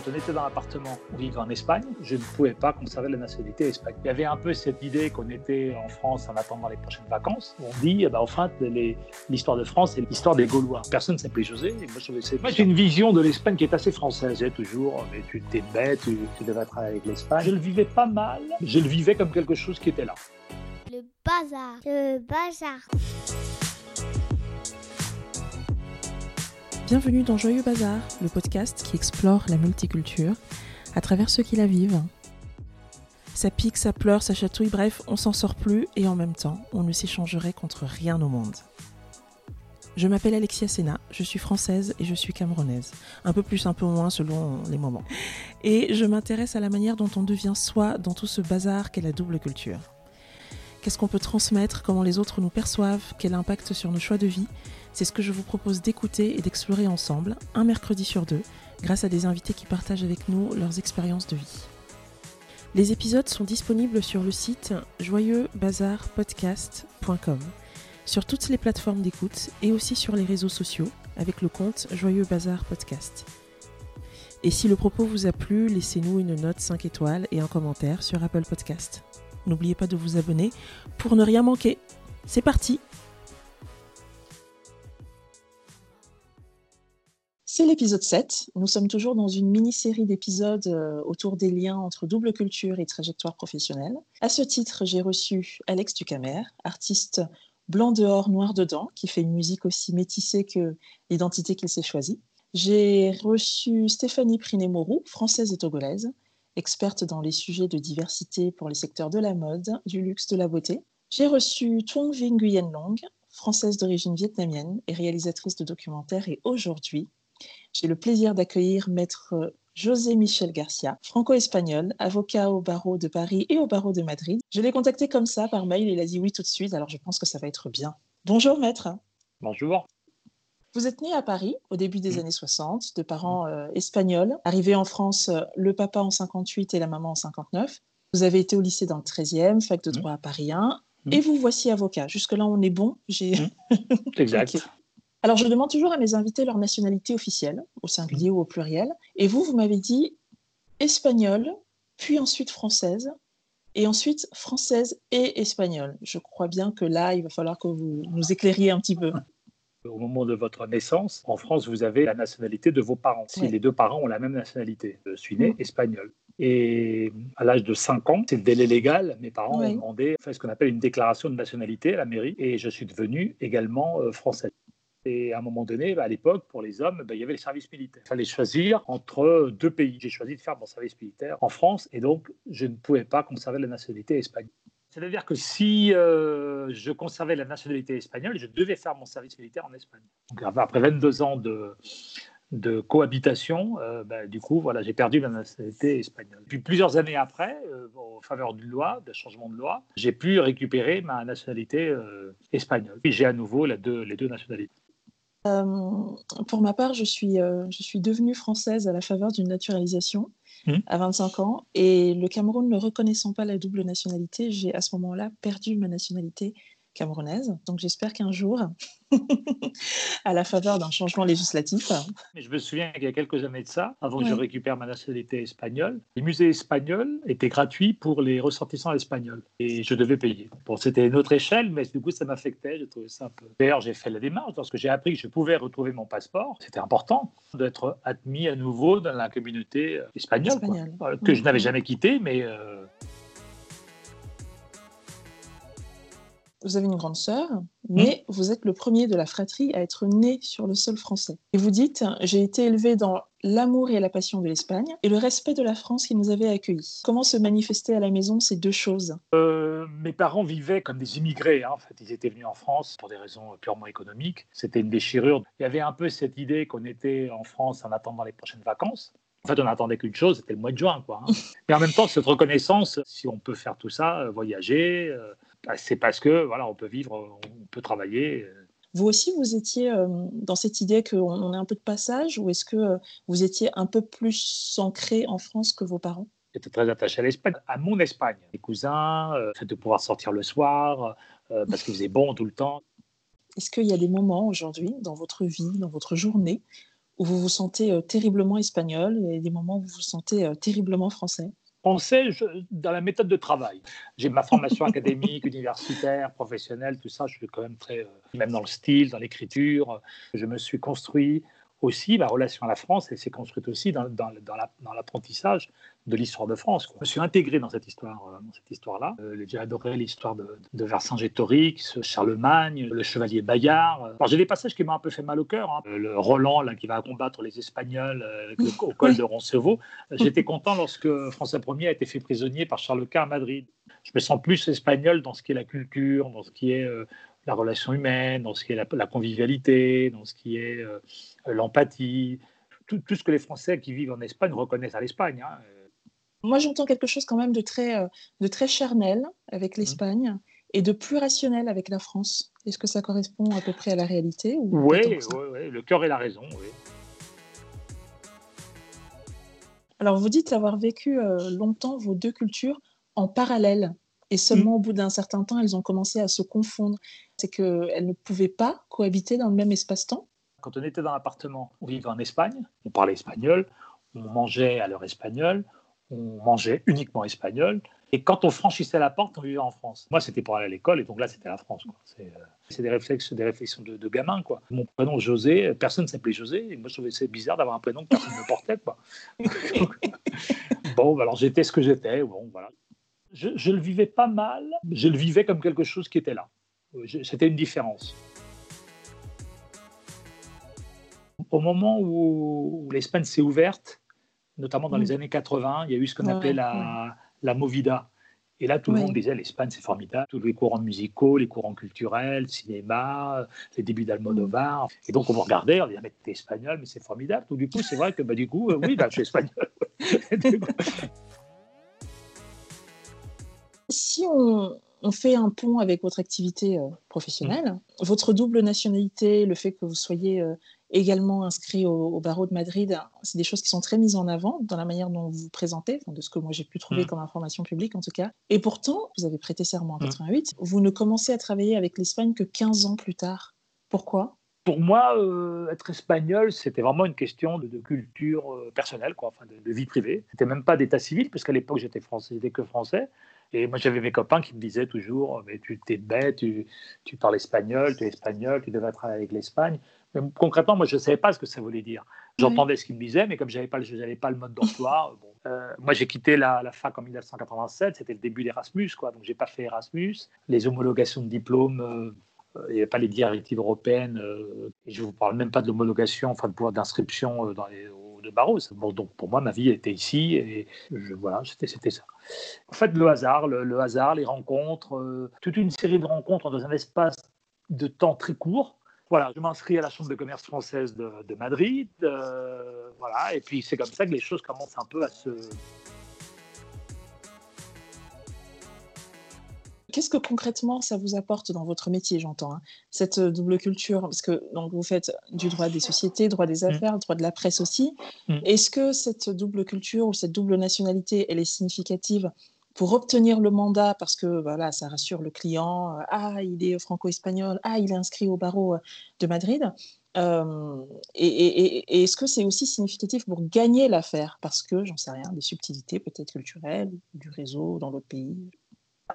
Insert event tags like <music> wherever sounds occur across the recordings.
quand on était dans l'appartement, on vivait en Espagne, je ne pouvais pas conserver la nationalité espagnole. Il y avait un peu cette idée qu'on était en France en attendant les prochaines vacances. On dit, bah, enfin, l'histoire de France, c'est l'histoire des Gaulois. Personne ne s'appelait José. Et moi, moi j'ai une vision de l'Espagne qui est assez française. J'ai toujours, mais tu t'es bête, tu, tu devrais travailler avec l'Espagne. Je le vivais pas mal. Je le vivais comme quelque chose qui était là. Le bazar. Le bazar. Bienvenue dans Joyeux Bazar, le podcast qui explore la multiculture à travers ceux qui la vivent. Ça pique, ça pleure, ça chatouille, bref, on s'en sort plus et en même temps, on ne s'échangerait contre rien au monde. Je m'appelle Alexia Sena, je suis française et je suis camerounaise. Un peu plus, un peu moins selon les moments. Et je m'intéresse à la manière dont on devient soi dans tout ce bazar qu'est la double culture. Qu'est-ce qu'on peut transmettre, comment les autres nous perçoivent, quel impact sur nos choix de vie? C'est ce que je vous propose d'écouter et d'explorer ensemble, un mercredi sur deux, grâce à des invités qui partagent avec nous leurs expériences de vie. Les épisodes sont disponibles sur le site joyeuxbazarpodcast.com, sur toutes les plateformes d'écoute et aussi sur les réseaux sociaux avec le compte Joyeux Bazar Podcast. Et si le propos vous a plu, laissez-nous une note 5 étoiles et un commentaire sur Apple Podcast. N'oubliez pas de vous abonner pour ne rien manquer. C'est parti C'est l'épisode 7. Nous sommes toujours dans une mini-série d'épisodes euh, autour des liens entre double culture et trajectoire professionnelle. À ce titre, j'ai reçu Alex Ducamer, artiste blanc dehors, noir dedans, qui fait une musique aussi métissée que l'identité qu'il s'est choisie. J'ai reçu Stéphanie Priné-Morou, française et togolaise, experte dans les sujets de diversité pour les secteurs de la mode, du luxe, de la beauté. J'ai reçu Thuong Vinh Nguyen Long, française d'origine vietnamienne et réalisatrice de documentaires et aujourd'hui j'ai le plaisir d'accueillir maître José Michel Garcia, franco-espagnol, avocat au barreau de Paris et au barreau de Madrid. Je l'ai contacté comme ça par mail, il a dit oui tout de suite, alors je pense que ça va être bien. Bonjour maître. Bonjour. Vous êtes né à Paris au début des mm. années 60, de parents euh, espagnols. Arrivé en France, euh, le papa en 58 et la maman en 59. Vous avez été au lycée dans le 13e, fac de mm. droit à Paris 1. Mm. Et vous voici avocat. Jusque-là, on est bon. J'ai... <laughs> Exact. Alors, je demande toujours à mes invités leur nationalité officielle, au singulier ou au pluriel. Et vous, vous m'avez dit espagnole, puis ensuite française, et ensuite française et espagnole. Je crois bien que là, il va falloir que vous nous éclairiez un petit peu. Au moment de votre naissance, en France, vous avez la nationalité de vos parents. Si les deux parents ont la même nationalité, je suis né mm. espagnol. Et à l'âge de 5 ans, c'est le délai légal, mes parents ont demandé ce qu'on appelle une déclaration de nationalité à la mairie et je suis devenu également euh, français. Et à un moment donné, bah, à l'époque, pour les hommes, bah, il y avait le service militaire. Il fallait choisir entre deux pays. J'ai choisi de faire mon service militaire en France et donc je ne pouvais pas conserver la nationalité espagnole. C'est-à-dire que si euh, je conservais la nationalité espagnole, je devais faire mon service militaire en Espagne. Donc après 22 ans de, de cohabitation, euh, bah, du coup, voilà, j'ai perdu ma nationalité espagnole. Puis plusieurs années après, euh, au faveur d'une loi, d'un changement de loi, j'ai pu récupérer ma nationalité espagnole. Puis j'ai à nouveau les deux nationalités. Euh, pour ma part, je suis, euh, je suis devenue française à la faveur d'une naturalisation mmh. à 25 ans. Et le Cameroun ne reconnaissant pas la double nationalité, j'ai à ce moment-là perdu ma nationalité camerounaise. Donc j'espère qu'un jour, <laughs> à la faveur d'un changement législatif. Mais je me souviens qu'il y a quelques années de ça, avant que je récupère ma nationalité espagnole, les musées espagnols étaient gratuits pour les ressortissants espagnols et je devais payer. Bon, c'était une autre échelle, mais du coup ça m'affectait, je trouvais ça un peu. D'ailleurs, j'ai fait la démarche lorsque j'ai appris que je pouvais retrouver mon passeport. C'était important d'être admis à nouveau dans la communauté euh, espagnole, que je n'avais jamais quitté, mais. Euh, vous avez une grande sœur, mmh. mais vous êtes le premier de la fratrie à être né sur le sol français. Et vous dites, j'ai été élevé dans l'amour et la passion de l'Espagne et le respect de la France qui nous avait accueillis. Comment se manifestaient à la maison ces deux choses? Euh, Mes parents vivaient comme des immigrés. Hein. En fait, ils étaient venus en France pour des raisons purement économiques. C'était une déchirure. Il y avait un peu cette idée qu'on était en France en attendant les prochaines vacances. En fait, on n'attendait qu'une chose, c'était le mois de juin. Quoi, hein. <laughs> Mais en même temps, cette reconnaissance, si on peut faire tout ça, euh, voyager, euh, c'est parce que voilà, on peut vivre, on peut travailler. Vous aussi, vous étiez euh, dans cette idée qu'on est un peu de passage, ou est-ce que euh, vous étiez un peu plus ancré en France que vos parents? J'étais très attaché à l'Espagne, à mon Espagne. Mes cousins, euh, fait de pouvoir sortir le soir, parce qu'il faisait bon tout le temps. Est-ce qu'il y a des moments aujourd'hui dans votre vie, dans votre journée, où vous vous sentez euh, terriblement espagnol et des moments où vous vous sentez euh, terriblement français? Français dans la méthode de travail. J'ai ma formation <laughs> académique, universitaire, professionnelle, tout ça. Je suis quand même très, même dans le style, dans l'écriture. Je me suis construit aussi, ma relation à la France, elle s'est construite aussi dans, l'apprentissage de l'histoire de France. Je me suis intégré dans cette euh, histoire-là. Euh, j'ai adoré l'histoire de, de Vercingétorix, Charlemagne, le chevalier Bayard. j'ai des passages qui m'ont un peu fait mal au cœur. Hein. Le Roland là, qui va combattre les Espagnols euh, au col de Roncevaux. J'étais content lorsque François Ier a été fait prisonnier par Charles Quint à Madrid. Je me sens plus espagnol dans ce qui est la culture, dans ce qui est la relation humaine, dans ce qui est la, convivialité, dans ce qui est l'empathie. Tout, tout, ce que les Français qui vivent en Espagne reconnaissent à l'Espagne. Hein. Moi, j'entends quelque chose quand même de très, euh, de très charnel avec mmh. l'Espagne et de plus rationnel avec la France. Est-ce que ça correspond à peu près à la réalité Oui, oui, le cœur et la raison, oui. Alors, vous dites avoir vécu euh, longtemps vos deux cultures en parallèle et seulement au bout d'un certain temps, elles ont commencé à se confondre. C'est qu'elles ne pouvaient pas cohabiter dans le même espace-temps Quand on était dans l'appartement, on vivait en Espagne, on parlait espagnol, on mangeait à l'heure espagnole, on mangeait uniquement espagnol. Et quand on franchissait la porte, on vivait en France. Moi, c'était pour aller à l'école, et donc là, c'était la France. Euh, c'est des, réflexes, des réflexions de, gamin. Quoi. Mon prénom, José, personne ne s'appelait José, et moi, je trouvais c'est bizarre d'avoir un prénom que personne ne portait. <laughs> Bon, bah, alors j'étais ce que j'étais. Bon, voilà. Je, je, le vivais pas mal, je le vivais comme quelque chose qui était là. C'était une différence. Au moment où l'Espagne s'est ouverte, notamment dans les mm. années 80, il y a eu ce qu'on appelait la, la Movida. Et là, tout le monde disait l'Espagne, c'est formidable. Tous les courants musicaux, les courants culturels, cinéma, les débuts d'Almodovar. Mm. Et donc, on me regardait, on disait, mais t'es espagnol, mais c'est formidable. Du coup, c'est vrai que, bah, du coup, euh, oui, bah, je suis espagnol. <laughs> si on, on, fait un pont avec votre activité euh, professionnelle, mm. votre double nationalité, le fait que vous soyez euh, également inscrit au, barreau de Madrid. C'est des choses qui sont très mises en avant dans la manière dont vous vous présentez, de ce que moi j'ai pu trouver mm. comme information publique en tout cas. Et pourtant, vous avez prêté serment en 88, mm. vous ne commencez à travailler avec l'Espagne que 15 ans plus tard. Pourquoi? Pour moi, euh, être espagnol, c'était vraiment une question de, culture euh, personnelle, quoi, enfin, de, vie privée. C'était même pas d'état civil, puisqu'à l'époque j'étais français, j'étais que français. Et moi, j'avais mes copains qui me disaient toujours, mais tu t'es bête, tu, tu, parles espagnol, tu es espagnol, tu devrais travailler avec l'Espagne concrètement, moi, je ne savais pas ce que ça voulait dire. J'entendais ce qu'il me disait, mais comme je n'avais pas, pas, le mode d'emploi, <laughs> euh, moi, j'ai quitté la, fac en 1987, c'était le début d'Erasmus, quoi. Donc, j'ai pas fait Erasmus. Les homologations de diplômes, euh, il n'y avait pas les directives européennes. Euh, et je ne vous parle même pas de l'homologation, enfin, de pouvoir d'inscription dans les de barreaux. Bon, donc pour moi, ma vie était ici et je, voilà, c'était ça. En fait, le hasard, le hasard, les rencontres, toute une série de rencontres dans un espace de temps très court voilà, je m'inscris à la Chambre de commerce française de, Madrid. Euh, voilà, et puis c'est comme ça que les choses commencent un peu à se. Qu'est-ce que concrètement ça vous apporte dans votre métier, j'entends, hein, cette double culture? Parce que donc, vous faites du droit des sociétés, droit des mmh. affaires, droit de la presse aussi. Mmh. Est-ce que cette double culture ou cette double nationalité, elle est significative pour obtenir le mandat, parce que voilà, ça rassure le client, euh, ah, il est franco-espagnol, ah, il est inscrit au barreau euh, de Madrid. Euh, et, est-ce que c'est aussi significatif pour gagner l'affaire? Parce que, j'en sais rien, des subtilités peut-être culturelles, du réseau dans l'autre pays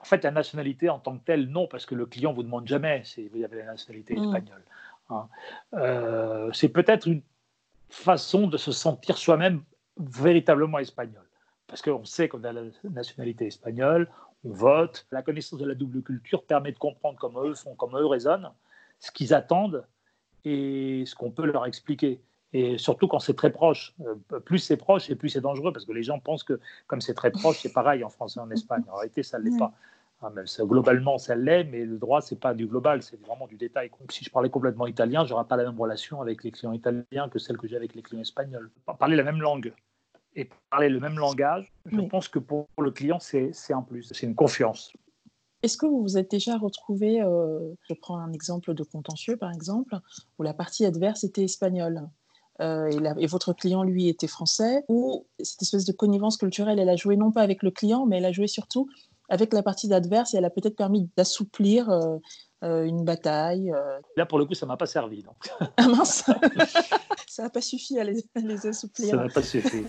En fait, la nationalité en tant que telle, non, parce que le client ne vous demande jamais si vous avez la nationalité mmh. espagnole. Hein. c'est peut-être une façon de se sentir soi-même véritablement espagnol parce qu'on sait qu'on a la nationalité espagnole, on vote. La connaissance de la double culture permet de comprendre comment eux font, comment eux raisonnent, ce qu'ils attendent et ce qu'on peut leur expliquer. Et surtout quand c'est très proche. Euh, plus c'est proche et plus c'est dangereux, parce que les gens pensent que comme c'est très proche, c'est pareil en France et en Espagne. En réalité, ça ne l'est pas. Ah, globalement, ça l'est, mais le droit, c'est pas du global, c'est vraiment du détail. si je parlais complètement italien, j'aurais pas la même relation avec les clients italiens que celle que j'ai avec les clients espagnols. Parler la même langue, et parler le même langage, je pense que pour le client, c'est un plus, c'est une confiance. Est-ce que vous vous êtes déjà retrouvé, euh, je prends un exemple de contentieux par exemple, où la partie adverse était espagnole? Euh, et, et, votre client, lui, était français, ou cette espèce de connivence culturelle, elle a joué non pas avec le client, mais elle a joué surtout avec la partie adverse et elle a peut-être permis d'assouplir une bataille. Là, pour le coup, ça m'a pas servi. Donc. Ah mince <laughs> Ça n'a pas suffi à les, à les assouplir. Ça n'a pas suffi.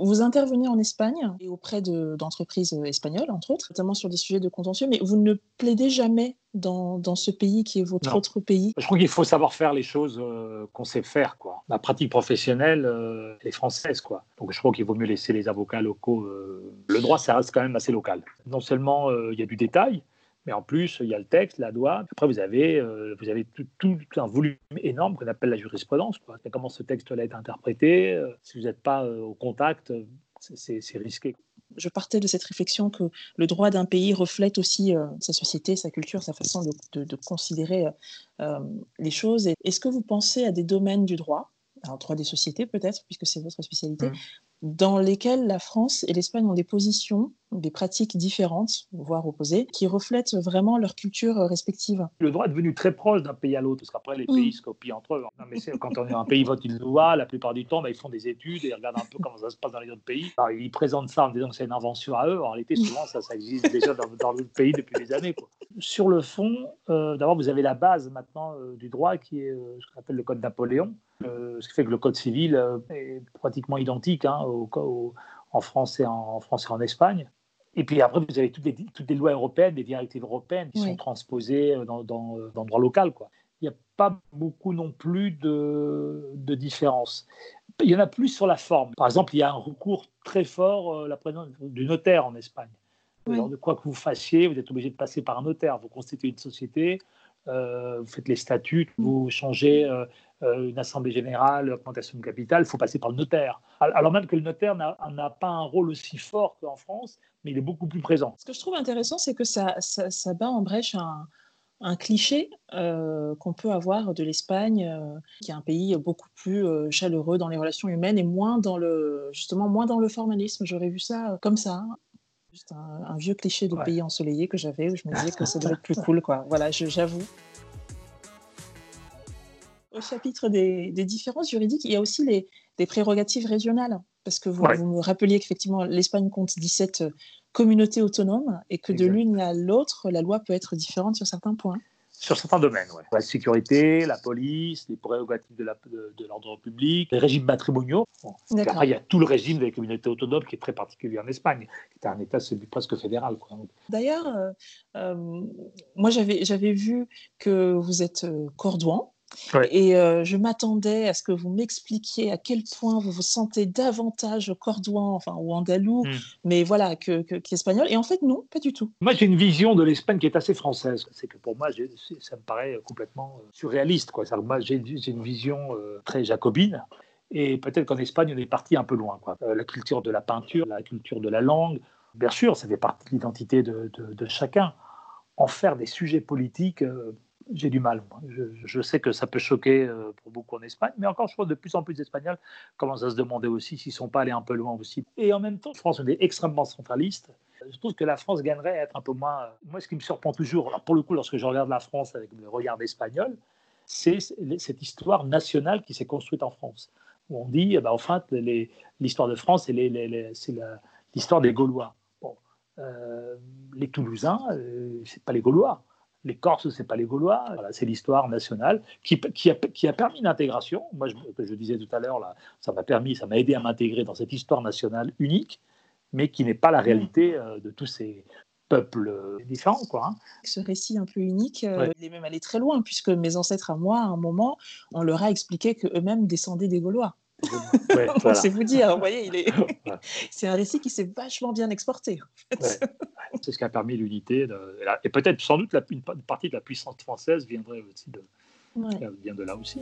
Vous intervenez en Espagne et auprès d'entreprises espagnoles, entre autres, notamment sur des sujets de contentieux, mais vous ne plaidez jamais dans, dans ce pays qui est votre autre pays? Je crois qu'il faut savoir faire les choses euh, qu'on sait faire. Quoi. La pratique professionnelle euh, est française. Quoi. Donc je crois qu'il vaut mieux laisser les avocats locaux. Euh, le droit, ça reste quand même assez local. Non seulement il y a du détail, mais en plus, il y a le texte, la loi. Après, vous avez, vous avez tout, un volume énorme qu'on appelle la jurisprudence. Quoi. Comment ce texte-là est interprété. si vous n'êtes pas au contact, c'est risqué je partais de cette réflexion que le droit d'un pays reflète aussi euh, sa société, sa culture, sa façon de, considérer euh, euh, les choses. Est-ce que vous pensez à des domaines du droit, alors droit des sociétés peut-être, puisque c'est votre spécialité, mmh dans lesquels la France et l'Espagne ont des positions, des pratiques différentes, voire opposées, qui reflètent vraiment leur culture respective. Le droit est devenu très proche d'un pays à l'autre, parce qu'après, les mm. pays se copient entre eux. Non, mais quand on est un pays vote une loi, la plupart du temps, bah, ils font des études et ils regardent un peu comment ça se passe dans les autres pays. ils présentent ça en disant que c'est une invention à eux. En réalité, souvent, ça, ça existe déjà dans, d'autres pays depuis des années. Sur le fond, euh, d'abord, vous avez la base maintenant euh, du droit qui est euh, ce qu'on appelle le Code Napoléon, ce qui fait que le Code civil est pratiquement identique hein, en, France et en, France et en Espagne. Et puis après, vous avez toutes les, toutes les lois européennes, des directives européennes qui sont transposées dans, dans, dans, le droit local. Quoi. Il n'y a pas beaucoup non plus de, de différences. Il y en a plus sur la forme. Par exemple, il y a un recours très fort, euh, la présence du notaire en Espagne. de quoi que vous fassiez, vous êtes obligé de passer par un notaire. Vous constituez une société, euh, vous faites les statuts, vous changez euh, euh, une assemblée générale, augmentation de capital, il faut passer par le notaire. Alors même que le notaire n'a pas un rôle aussi fort qu'en France, mais il est beaucoup plus présent. Ce que je trouve intéressant, c'est que ça, ça, bat en brèche un, cliché qu'on peut avoir de l'Espagne, qui est un pays beaucoup plus chaleureux dans les relations humaines et moins dans le, justement, moins dans le formalisme. J'aurais vu ça comme ça. Juste un, vieux cliché de pays ensoleillé que j'avais où je me disais que ça devait être plus cool. Quoi. Voilà, j'avoue. Au chapitre des, différences juridiques, il y a aussi les, des prérogatives régionales. Parce que vous, vous me rappeliez qu'effectivement, l'Espagne compte 17 communautés autonomes et que de l'une à l'autre, la loi peut être différente sur certains points. Sur certains domaines, oui. La sécurité, la police, les prérogatives de, l'ordre public, les régimes matrimoniaux. après, il y a tout le régime des communautés autonomes qui est très particulier en Espagne, qui est un État presque fédéral. D'ailleurs, euh, euh, moi j'avais vu que vous êtes euh, Et euh, je m'attendais à ce que vous m'expliquiez à quel point vous vous sentez davantage cordouan, enfin, ou andalou, hmm. mais voilà, qu'espagnol. Que, et en fait, non, pas du tout. Moi, j'ai une vision de l'Espagne qui est assez française. C'est que pour moi, ça me paraît complètement surréaliste. Quoi. Moi, j'ai une vision euh, très jacobine. Et peut-être qu'en Espagne, on est parti un peu loin. Quoi. la culture de la peinture, la culture de la langue, bien sûr, ça fait partie de l'identité de, de, chacun. En faire des sujets politiques j'ai du mal. Je, sais que ça peut choquer euh, pour beaucoup en Espagne, mais encore, je crois que de plus en plus d'Espagnols commencent à se demander aussi s'ils ne sont pas allés un peu loin aussi. Et en même temps, je pense qu'on est extrêmement centraliste. Je trouve que la France gagnerait à être un peu moins. Moi, ce qui me surprend toujours, pour le coup, lorsque je regarde la France avec le regard espagnol, c'est cette histoire nationale qui s'est construite en France. Où on dit, eh ben, l'histoire de France, c'est l'histoire des Gaulois. Bon, euh, les Toulousains, euh, c'est pas les Gaulois les Corses, c'est pas les Gaulois. c'est l'histoire nationale qui, qui, a, permis l'intégration. Moi, je, je disais tout à l'heure, là, ça m'a permis, ça m'a aidé à m'intégrer dans cette histoire nationale unique, mais qui n'est pas la réalité euh, de tous ces peuples euh, différents. Quoi, hein. Ce récit un peu unique, euh, il est même allé très loin, puisque mes ancêtres à moi, à un moment, on leur a expliqué qu'eux-mêmes descendaient des Gaulois. C'est <laughs> vous dire, vous voyez, il est... <laughs> <laughs> c'est un récit qui s'est vachement bien exporté. C'est ce qui a permis l'unité. Et peut-être, sans doute, la, une partie de la puissance française viendrait aussi de, vient de là aussi.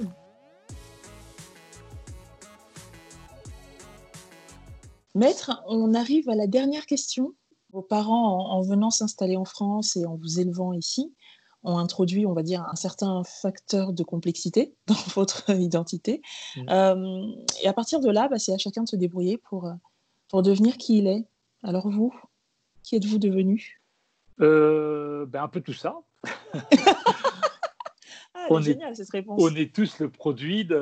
Maître, on arrive à la dernière question. Vos parents, en venant s'installer en France et en vous élevant ici, ont introduit, on va dire, un certain facteur de complexité <laughs> dans votre identité. Euh, et à partir de là, bah, c'est à chacun de se débrouiller pour, euh, pour devenir qui il est. Alors vous, qui êtes-vous devenu? Euh, ben Un peu tout ça. <laughs> ah, on est, géniale cette réponse. On est tous le produit de,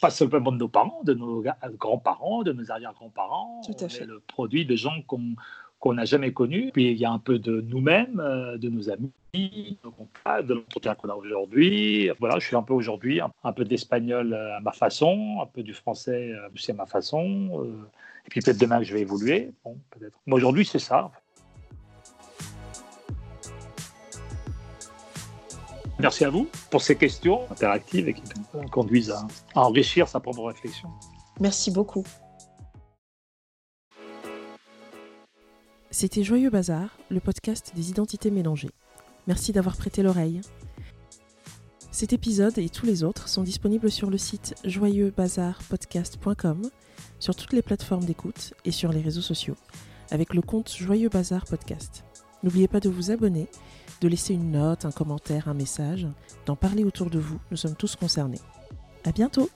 pas seulement de nos parents, de nos grands-parents, de nos arrière-grands-parents. Tout à fait. Est le produit de gens qu'on qu'on n'a jamais connus. Puis il y a un peu de nous-mêmes, euh, de nos amis, de l'entretien qu'on a aujourd'hui. Voilà, je suis un peu aujourd'hui un, peu d'espagnol euh, à ma façon, un peu du français aussi à ma façon. et puis peut-être demain je vais évoluer. Bon, peut-être. Mais aujourd'hui, c'est ça. Merci à vous pour ces questions interactives et qui conduisent à, enrichir sa propre réflexion. Merci beaucoup. C'était Joyeux Bazar, le podcast des identités mélangées. Merci d'avoir prêté l'oreille. Cet épisode et tous les autres sont disponibles sur le site joyeuxbazarpodcast.com, sur toutes les plateformes d'écoute et sur les réseaux sociaux, avec le compte Joyeux Bazar Podcast. N'oubliez pas de vous abonner de laisser une note, un commentaire, un message, d'en parler autour de vous. Nous sommes tous concernés. À bientôt!